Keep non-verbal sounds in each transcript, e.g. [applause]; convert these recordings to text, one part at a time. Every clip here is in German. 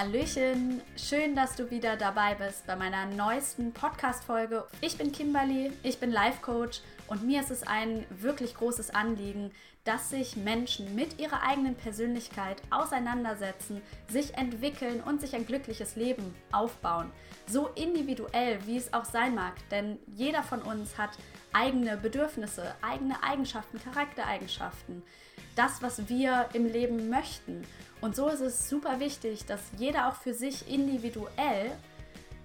Hallöchen, schön, dass du wieder dabei bist bei meiner neuesten Podcast-Folge. Ich bin Kimberly, ich bin Life-Coach und mir ist es ein wirklich großes Anliegen, dass sich Menschen mit ihrer eigenen Persönlichkeit auseinandersetzen, sich entwickeln und sich ein glückliches Leben aufbauen. So individuell, wie es auch sein mag, denn jeder von uns hat eigene Bedürfnisse, eigene Eigenschaften, Charaktereigenschaften, das, was wir im Leben möchten. Und so ist es super wichtig, dass jeder auch für sich individuell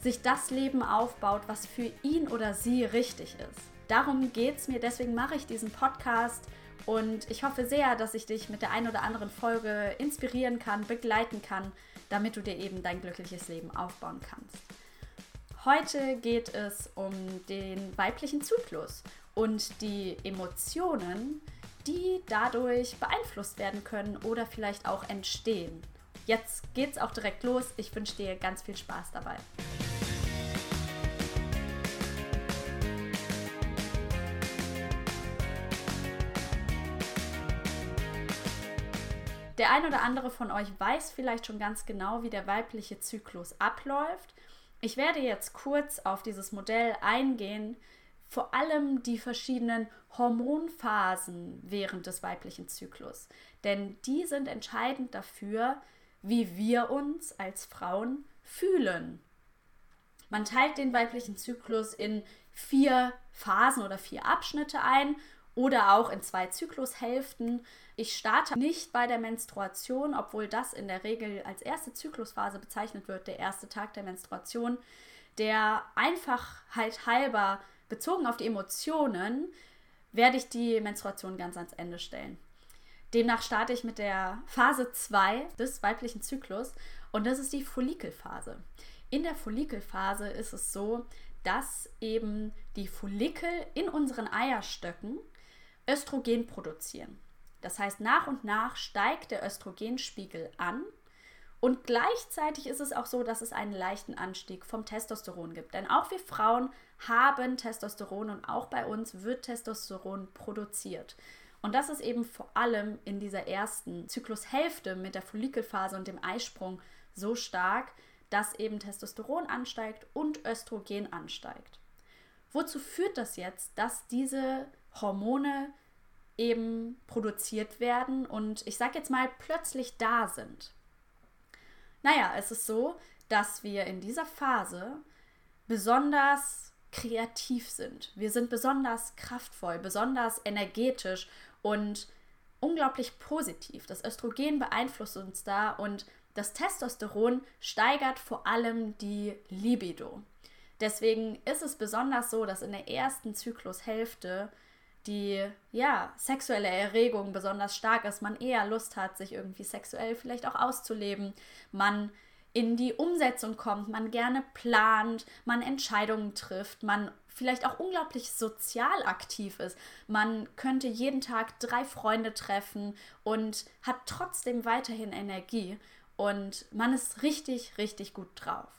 sich das Leben aufbaut, was für ihn oder sie richtig ist. Darum geht es mir, deswegen mache ich diesen Podcast und ich hoffe sehr, dass ich dich mit der einen oder anderen Folge inspirieren kann, begleiten kann, damit du dir eben dein glückliches Leben aufbauen kannst. Heute geht es um den weiblichen Zyklus und die Emotionen, die dadurch beeinflusst werden können oder vielleicht auch entstehen. Jetzt geht's auch direkt los. Ich wünsche dir ganz viel Spaß dabei. Der ein oder andere von euch weiß vielleicht schon ganz genau, wie der weibliche Zyklus abläuft. Ich werde jetzt kurz auf dieses Modell eingehen, vor allem die verschiedenen Hormonphasen während des weiblichen Zyklus. Denn die sind entscheidend dafür, wie wir uns als Frauen fühlen. Man teilt den weiblichen Zyklus in vier Phasen oder vier Abschnitte ein oder auch in zwei Zyklushälften. Ich starte nicht bei der Menstruation, obwohl das in der Regel als erste Zyklusphase bezeichnet wird, der erste Tag der Menstruation, der Einfachheit halber bezogen auf die Emotionen werde ich die Menstruation ganz ans Ende stellen. Demnach starte ich mit der Phase 2 des weiblichen Zyklus und das ist die Follikelphase. In der Follikelphase ist es so, dass eben die Follikel in unseren Eierstöcken Östrogen produzieren. Das heißt, nach und nach steigt der Östrogenspiegel an und gleichzeitig ist es auch so, dass es einen leichten Anstieg vom Testosteron gibt. Denn auch wir Frauen haben Testosteron und auch bei uns wird Testosteron produziert. Und das ist eben vor allem in dieser ersten Zyklushälfte mit der Follikelphase und dem Eisprung so stark, dass eben Testosteron ansteigt und Östrogen ansteigt. Wozu führt das jetzt, dass diese Hormone eben produziert werden und ich sage jetzt mal plötzlich da sind? Naja, es ist so, dass wir in dieser Phase besonders kreativ sind. Wir sind besonders kraftvoll, besonders energetisch und unglaublich positiv. Das Östrogen beeinflusst uns da und das Testosteron steigert vor allem die Libido. Deswegen ist es besonders so, dass in der ersten Zyklushälfte die ja, sexuelle Erregung besonders stark ist, man eher Lust hat, sich irgendwie sexuell vielleicht auch auszuleben, man in die Umsetzung kommt, man gerne plant, man Entscheidungen trifft, man vielleicht auch unglaublich sozial aktiv ist. Man könnte jeden Tag drei Freunde treffen und hat trotzdem weiterhin Energie und man ist richtig, richtig gut drauf.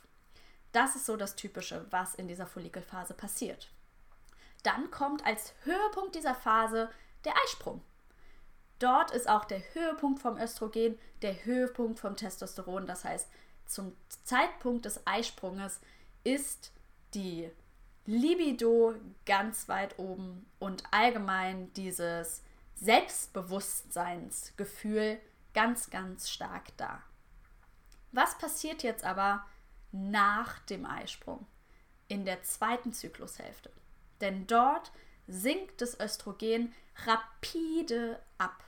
Das ist so das Typische, was in dieser Follikelphase passiert. Dann kommt als Höhepunkt dieser Phase der Eisprung. Dort ist auch der Höhepunkt vom Östrogen, der Höhepunkt vom Testosteron. Das heißt, zum Zeitpunkt des Eisprunges ist die Libido ganz weit oben und allgemein dieses Selbstbewusstseinsgefühl ganz, ganz stark da. Was passiert jetzt aber nach dem Eisprung in der zweiten Zyklushälfte? Denn dort sinkt das Östrogen rapide ab.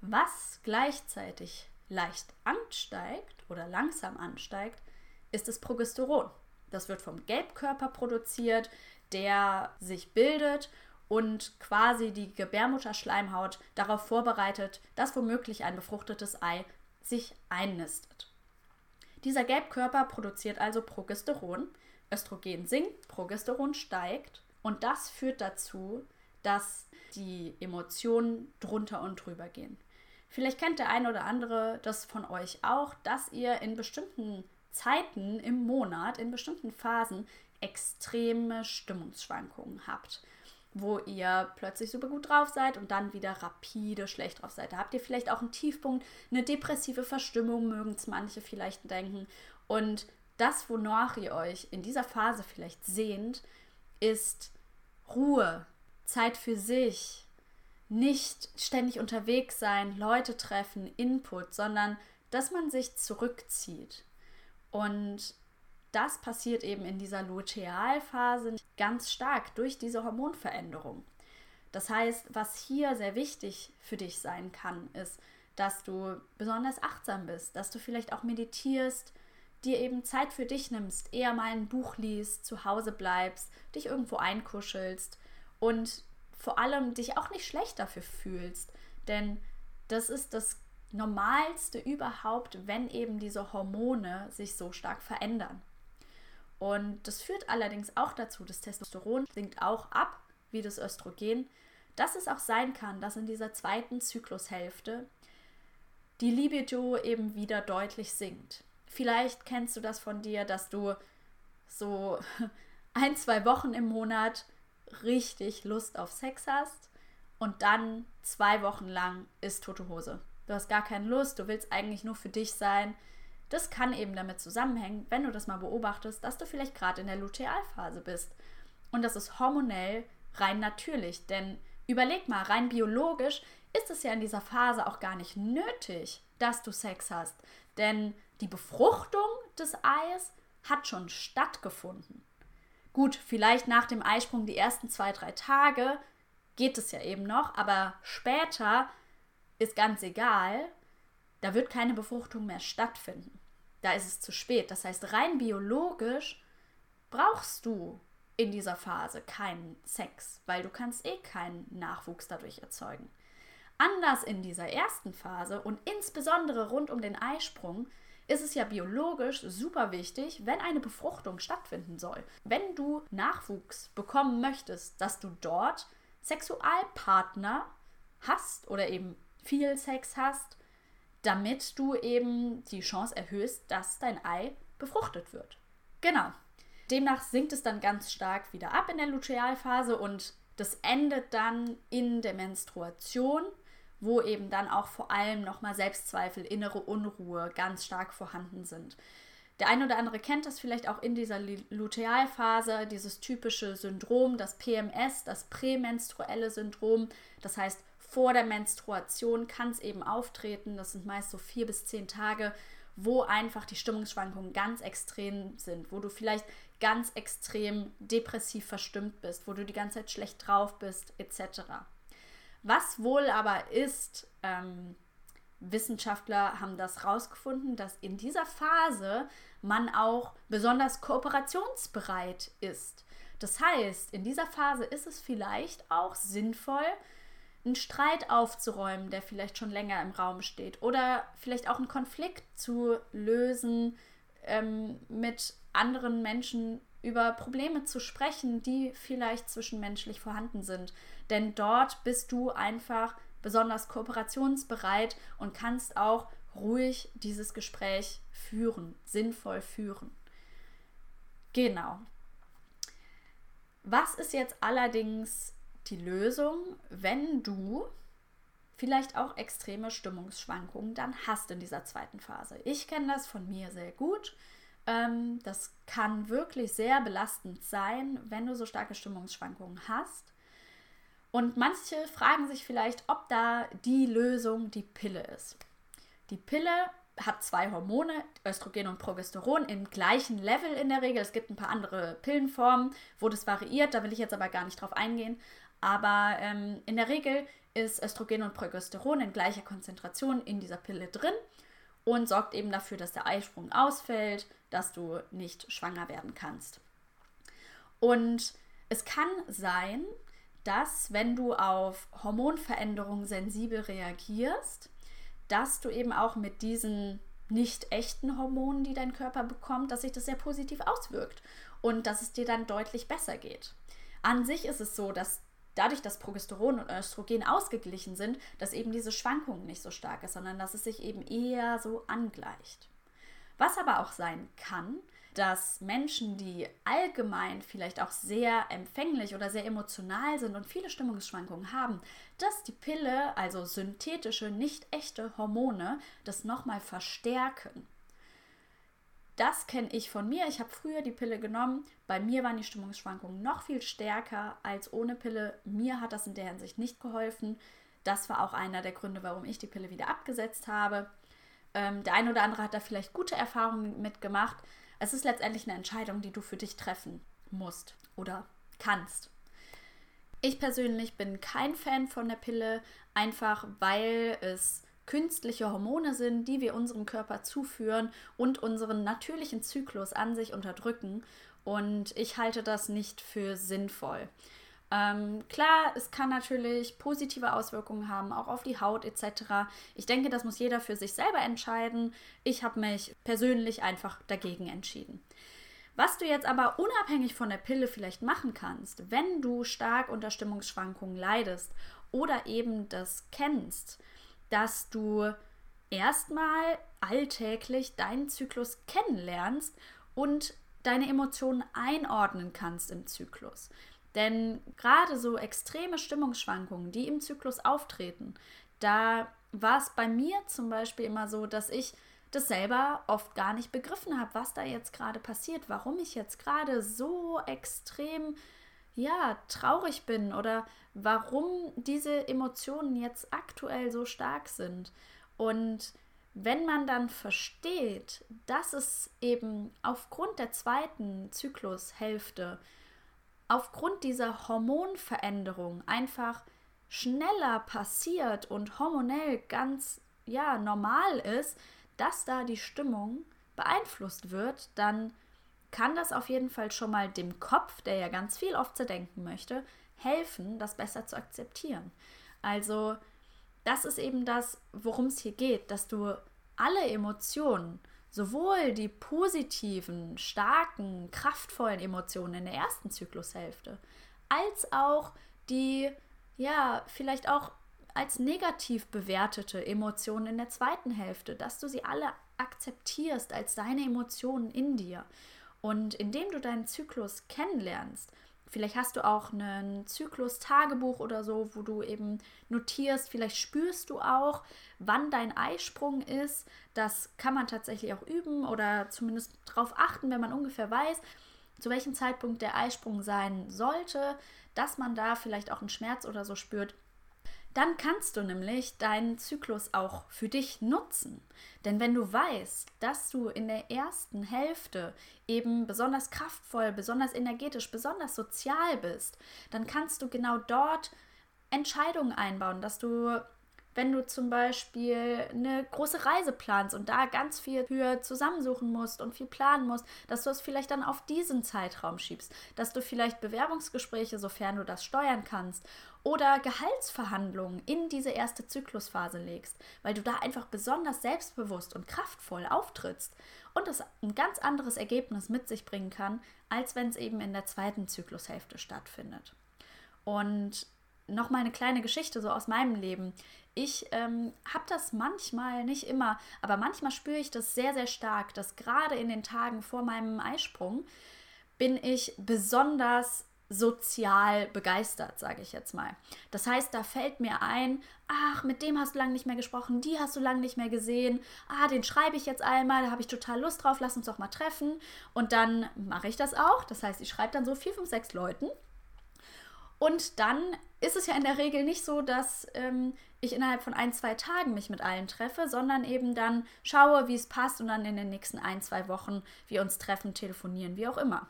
Was gleichzeitig leicht ansteigt oder langsam ansteigt, ist das Progesteron. Das wird vom Gelbkörper produziert, der sich bildet und quasi die Gebärmutterschleimhaut darauf vorbereitet, dass womöglich ein befruchtetes Ei sich einnistet. Dieser Gelbkörper produziert also Progesteron. Östrogen sinkt, Progesteron steigt und das führt dazu, dass die Emotionen drunter und drüber gehen. Vielleicht kennt der eine oder andere das von euch auch, dass ihr in bestimmten Zeiten im Monat, in bestimmten Phasen extreme Stimmungsschwankungen habt. wo ihr plötzlich super gut drauf seid und dann wieder rapide schlecht drauf seid. Da habt ihr vielleicht auch einen Tiefpunkt, eine depressive Verstimmung, mögen es manche vielleicht denken. Und das, wonach ihr euch in dieser Phase vielleicht sehnt, ist Ruhe, Zeit für sich, nicht ständig unterwegs sein, Leute treffen, Input, sondern dass man sich zurückzieht. Und das passiert eben in dieser Lutealphase ganz stark durch diese Hormonveränderung. Das heißt, was hier sehr wichtig für dich sein kann, ist, dass du besonders achtsam bist, dass du vielleicht auch meditierst, dir eben Zeit für dich nimmst, eher mal ein Buch liest, zu Hause bleibst, dich irgendwo einkuschelst und vor allem dich auch nicht schlecht dafür fühlst. Denn das ist das Normalste überhaupt, wenn eben diese Hormone sich so stark verändern. Und das führt allerdings auch dazu, das Testosteron sinkt auch ab, wie das Östrogen, dass es auch sein kann, dass in dieser zweiten Zyklushälfte die Libido eben wieder deutlich sinkt. Vielleicht kennst du das von dir, dass du so [laughs] ein, zwei Wochen im Monat richtig Lust auf Sex hast und dann zwei Wochen lang ist tote Hose. Du hast gar keine Lust, du willst eigentlich nur für dich sein. Das kann eben damit zusammenhängen, wenn du das mal beobachtest, dass du vielleicht gerade in der Lutealphase bist. Und das ist hormonell rein natürlich, denn überleg mal, rein biologisch ist es ja in dieser Phase auch gar nicht nötig, dass du Sex hast. Denn die Befruchtung des Eis hat schon stattgefunden. Gut, vielleicht nach dem Eisprung die ersten zwei, drei Tage geht es ja eben noch, aber später ist ganz egal, da wird keine Befruchtung mehr stattfinden. Da ist es zu spät. Das heißt, rein biologisch brauchst du in dieser Phase keinen Sex, weil du kannst eh keinen Nachwuchs dadurch erzeugen. Anders in dieser ersten Phase und insbesondere rund um den Eisprung ist es ja biologisch super wichtig, wenn eine Befruchtung stattfinden soll. Wenn du Nachwuchs bekommen möchtest, dass du dort Sexualpartner hast oder eben viel Sex hast, damit du eben die Chance erhöhst, dass dein Ei befruchtet wird. Genau. Demnach sinkt es dann ganz stark wieder ab in der Lutealphase und das endet dann in der Menstruation wo eben dann auch vor allem nochmal Selbstzweifel, innere Unruhe ganz stark vorhanden sind. Der eine oder andere kennt das vielleicht auch in dieser Lutealphase, dieses typische Syndrom, das PMS, das prämenstruelle Syndrom. Das heißt, vor der Menstruation kann es eben auftreten. Das sind meist so vier bis zehn Tage, wo einfach die Stimmungsschwankungen ganz extrem sind, wo du vielleicht ganz extrem depressiv verstimmt bist, wo du die ganze Zeit schlecht drauf bist, etc. Was wohl aber ist, ähm, Wissenschaftler haben das herausgefunden, dass in dieser Phase man auch besonders kooperationsbereit ist. Das heißt, in dieser Phase ist es vielleicht auch sinnvoll, einen Streit aufzuräumen, der vielleicht schon länger im Raum steht, oder vielleicht auch einen Konflikt zu lösen, ähm, mit anderen Menschen über Probleme zu sprechen, die vielleicht zwischenmenschlich vorhanden sind. Denn dort bist du einfach besonders kooperationsbereit und kannst auch ruhig dieses Gespräch führen, sinnvoll führen. Genau. Was ist jetzt allerdings die Lösung, wenn du vielleicht auch extreme Stimmungsschwankungen dann hast in dieser zweiten Phase? Ich kenne das von mir sehr gut. Ähm, das kann wirklich sehr belastend sein, wenn du so starke Stimmungsschwankungen hast. Und manche fragen sich vielleicht, ob da die Lösung die Pille ist. Die Pille hat zwei Hormone, Östrogen und Progesteron, im gleichen Level in der Regel. Es gibt ein paar andere Pillenformen, wo das variiert, da will ich jetzt aber gar nicht drauf eingehen. Aber ähm, in der Regel ist Östrogen und Progesteron in gleicher Konzentration in dieser Pille drin und sorgt eben dafür, dass der Eisprung ausfällt, dass du nicht schwanger werden kannst. Und es kann sein, dass wenn du auf Hormonveränderungen sensibel reagierst, dass du eben auch mit diesen nicht echten Hormonen, die dein Körper bekommt, dass sich das sehr positiv auswirkt und dass es dir dann deutlich besser geht. An sich ist es so, dass dadurch, dass Progesteron und Östrogen ausgeglichen sind, dass eben diese Schwankung nicht so stark ist, sondern dass es sich eben eher so angleicht. Was aber auch sein kann, dass Menschen, die allgemein vielleicht auch sehr empfänglich oder sehr emotional sind und viele Stimmungsschwankungen haben, dass die Pille, also synthetische, nicht echte Hormone, das nochmal verstärken. Das kenne ich von mir. Ich habe früher die Pille genommen. Bei mir waren die Stimmungsschwankungen noch viel stärker als ohne Pille. Mir hat das in der Hinsicht nicht geholfen. Das war auch einer der Gründe, warum ich die Pille wieder abgesetzt habe. Ähm, der eine oder andere hat da vielleicht gute Erfahrungen mitgemacht. Es ist letztendlich eine Entscheidung, die du für dich treffen musst oder kannst. Ich persönlich bin kein Fan von der Pille, einfach weil es künstliche Hormone sind, die wir unserem Körper zuführen und unseren natürlichen Zyklus an sich unterdrücken. Und ich halte das nicht für sinnvoll. Ähm, klar, es kann natürlich positive Auswirkungen haben, auch auf die Haut etc. Ich denke, das muss jeder für sich selber entscheiden. Ich habe mich persönlich einfach dagegen entschieden. Was du jetzt aber unabhängig von der Pille vielleicht machen kannst, wenn du stark unter Stimmungsschwankungen leidest oder eben das kennst, dass du erstmal alltäglich deinen Zyklus kennenlernst und deine Emotionen einordnen kannst im Zyklus. Denn gerade so extreme Stimmungsschwankungen, die im Zyklus auftreten, da war es bei mir zum Beispiel immer so, dass ich das selber oft gar nicht begriffen habe, was da jetzt gerade passiert, warum ich jetzt gerade so extrem ja, traurig bin oder warum diese Emotionen jetzt aktuell so stark sind. Und wenn man dann versteht, dass es eben aufgrund der zweiten Zyklushälfte aufgrund dieser Hormonveränderung einfach schneller passiert und hormonell ganz ja normal ist, dass da die Stimmung beeinflusst wird, dann kann das auf jeden Fall schon mal dem Kopf, der ja ganz viel oft zerdenken möchte, helfen, das besser zu akzeptieren. Also das ist eben das, worum es hier geht, dass du alle Emotionen sowohl die positiven, starken, kraftvollen Emotionen in der ersten Zyklushälfte, als auch die, ja, vielleicht auch als negativ bewertete Emotionen in der zweiten Hälfte, dass du sie alle akzeptierst als deine Emotionen in dir. Und indem du deinen Zyklus kennenlernst, Vielleicht hast du auch einen Zyklus-Tagebuch oder so, wo du eben notierst, vielleicht spürst du auch, wann dein Eisprung ist. Das kann man tatsächlich auch üben oder zumindest darauf achten, wenn man ungefähr weiß, zu welchem Zeitpunkt der Eisprung sein sollte, dass man da vielleicht auch einen Schmerz oder so spürt. Dann kannst du nämlich deinen Zyklus auch für dich nutzen. Denn wenn du weißt, dass du in der ersten Hälfte eben besonders kraftvoll, besonders energetisch, besonders sozial bist, dann kannst du genau dort Entscheidungen einbauen, dass du wenn du zum Beispiel eine große Reise planst und da ganz viel für zusammensuchen musst und viel planen musst, dass du es vielleicht dann auf diesen Zeitraum schiebst, dass du vielleicht Bewerbungsgespräche, sofern du das steuern kannst, oder Gehaltsverhandlungen in diese erste Zyklusphase legst, weil du da einfach besonders selbstbewusst und kraftvoll auftrittst und es ein ganz anderes Ergebnis mit sich bringen kann, als wenn es eben in der zweiten Zyklushälfte stattfindet. Und noch mal eine kleine Geschichte so aus meinem Leben. Ich ähm, habe das manchmal, nicht immer, aber manchmal spüre ich das sehr, sehr stark, dass gerade in den Tagen vor meinem Eisprung bin ich besonders sozial begeistert, sage ich jetzt mal. Das heißt, da fällt mir ein, ach, mit dem hast du lange nicht mehr gesprochen, die hast du lange nicht mehr gesehen, ah, den schreibe ich jetzt einmal, da habe ich total Lust drauf, lass uns doch mal treffen. Und dann mache ich das auch. Das heißt, ich schreibe dann so vier, fünf, sechs Leuten und dann ist es ja in der Regel nicht so, dass ähm, ich innerhalb von ein, zwei Tagen mich mit allen treffe, sondern eben dann schaue, wie es passt und dann in den nächsten ein, zwei Wochen wir uns treffen, telefonieren, wie auch immer.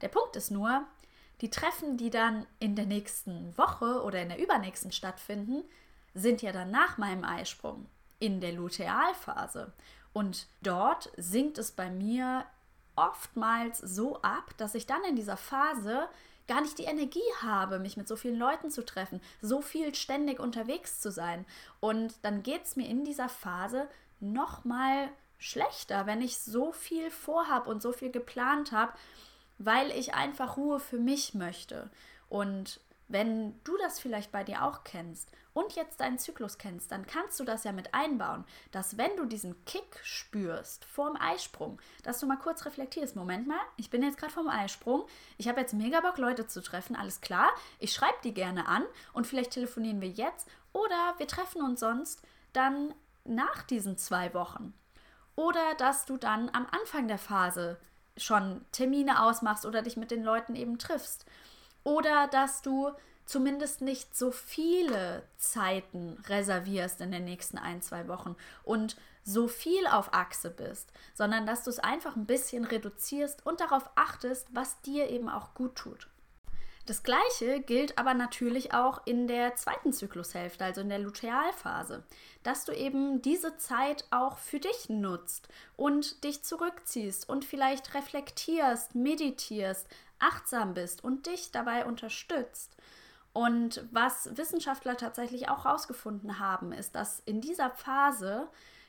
Der Punkt ist nur, die Treffen, die dann in der nächsten Woche oder in der übernächsten stattfinden, sind ja dann nach meinem Eisprung in der Lutealphase. Und dort sinkt es bei mir oftmals so ab, dass ich dann in dieser Phase gar nicht die Energie habe, mich mit so vielen Leuten zu treffen, so viel ständig unterwegs zu sein. Und dann geht es mir in dieser Phase noch mal schlechter, wenn ich so viel vorhab und so viel geplant habe, weil ich einfach Ruhe für mich möchte. Und wenn du das vielleicht bei dir auch kennst und jetzt deinen Zyklus kennst, dann kannst du das ja mit einbauen, dass wenn du diesen Kick spürst vorm Eisprung, dass du mal kurz reflektierst, Moment mal, ich bin jetzt gerade vorm Eisprung, ich habe jetzt mega Bock, Leute zu treffen, alles klar, ich schreibe die gerne an und vielleicht telefonieren wir jetzt oder wir treffen uns sonst dann nach diesen zwei Wochen. Oder dass du dann am Anfang der Phase schon Termine ausmachst oder dich mit den Leuten eben triffst. Oder dass du zumindest nicht so viele Zeiten reservierst in den nächsten ein, zwei Wochen und so viel auf Achse bist, sondern dass du es einfach ein bisschen reduzierst und darauf achtest, was dir eben auch gut tut. Das gleiche gilt aber natürlich auch in der zweiten Zyklushälfte, also in der Lutealphase, dass du eben diese Zeit auch für dich nutzt und dich zurückziehst und vielleicht reflektierst, meditierst, achtsam bist und dich dabei unterstützt. Und was Wissenschaftler tatsächlich auch herausgefunden haben, ist, dass in dieser Phase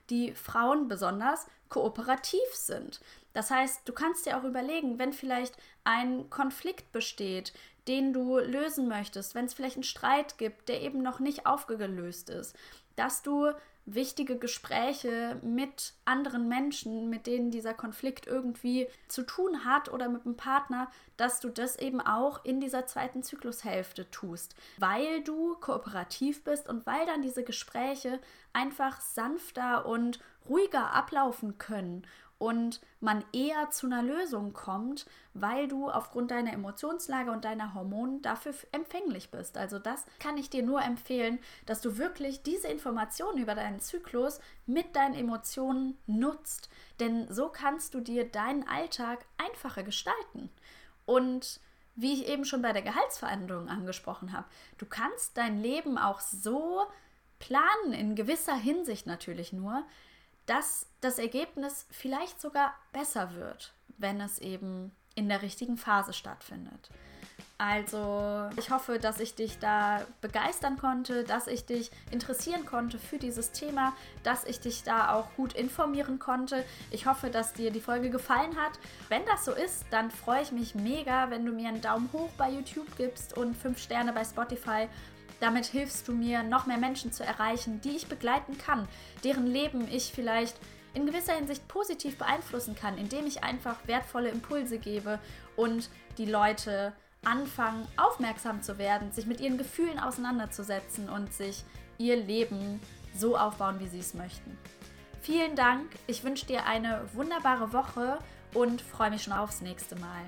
die Frauen besonders kooperativ sind. Das heißt, du kannst dir auch überlegen, wenn vielleicht ein Konflikt besteht, den du lösen möchtest, wenn es vielleicht einen Streit gibt, der eben noch nicht aufgelöst ist, dass du wichtige Gespräche mit anderen Menschen, mit denen dieser Konflikt irgendwie zu tun hat oder mit einem Partner, dass du das eben auch in dieser zweiten Zyklushälfte tust, weil du kooperativ bist und weil dann diese Gespräche einfach sanfter und ruhiger ablaufen können und man eher zu einer Lösung kommt, weil du aufgrund deiner Emotionslage und deiner Hormone dafür empfänglich bist. Also das kann ich dir nur empfehlen, dass du wirklich diese Informationen über deinen Zyklus mit deinen Emotionen nutzt, denn so kannst du dir deinen Alltag einfacher gestalten. Und wie ich eben schon bei der Gehaltsverhandlung angesprochen habe, du kannst dein Leben auch so planen, in gewisser Hinsicht natürlich nur, dass das Ergebnis vielleicht sogar besser wird, wenn es eben in der richtigen Phase stattfindet. Also ich hoffe, dass ich dich da begeistern konnte, dass ich dich interessieren konnte für dieses Thema, dass ich dich da auch gut informieren konnte. Ich hoffe, dass dir die Folge gefallen hat. Wenn das so ist, dann freue ich mich mega, wenn du mir einen Daumen hoch bei YouTube gibst und fünf Sterne bei Spotify damit hilfst du mir, noch mehr Menschen zu erreichen, die ich begleiten kann, deren Leben ich vielleicht in gewisser Hinsicht positiv beeinflussen kann, indem ich einfach wertvolle Impulse gebe und die Leute anfangen, aufmerksam zu werden, sich mit ihren Gefühlen auseinanderzusetzen und sich ihr Leben so aufbauen, wie sie es möchten. Vielen Dank, ich wünsche dir eine wunderbare Woche und freue mich schon aufs nächste Mal.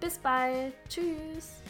Bis bald, tschüss.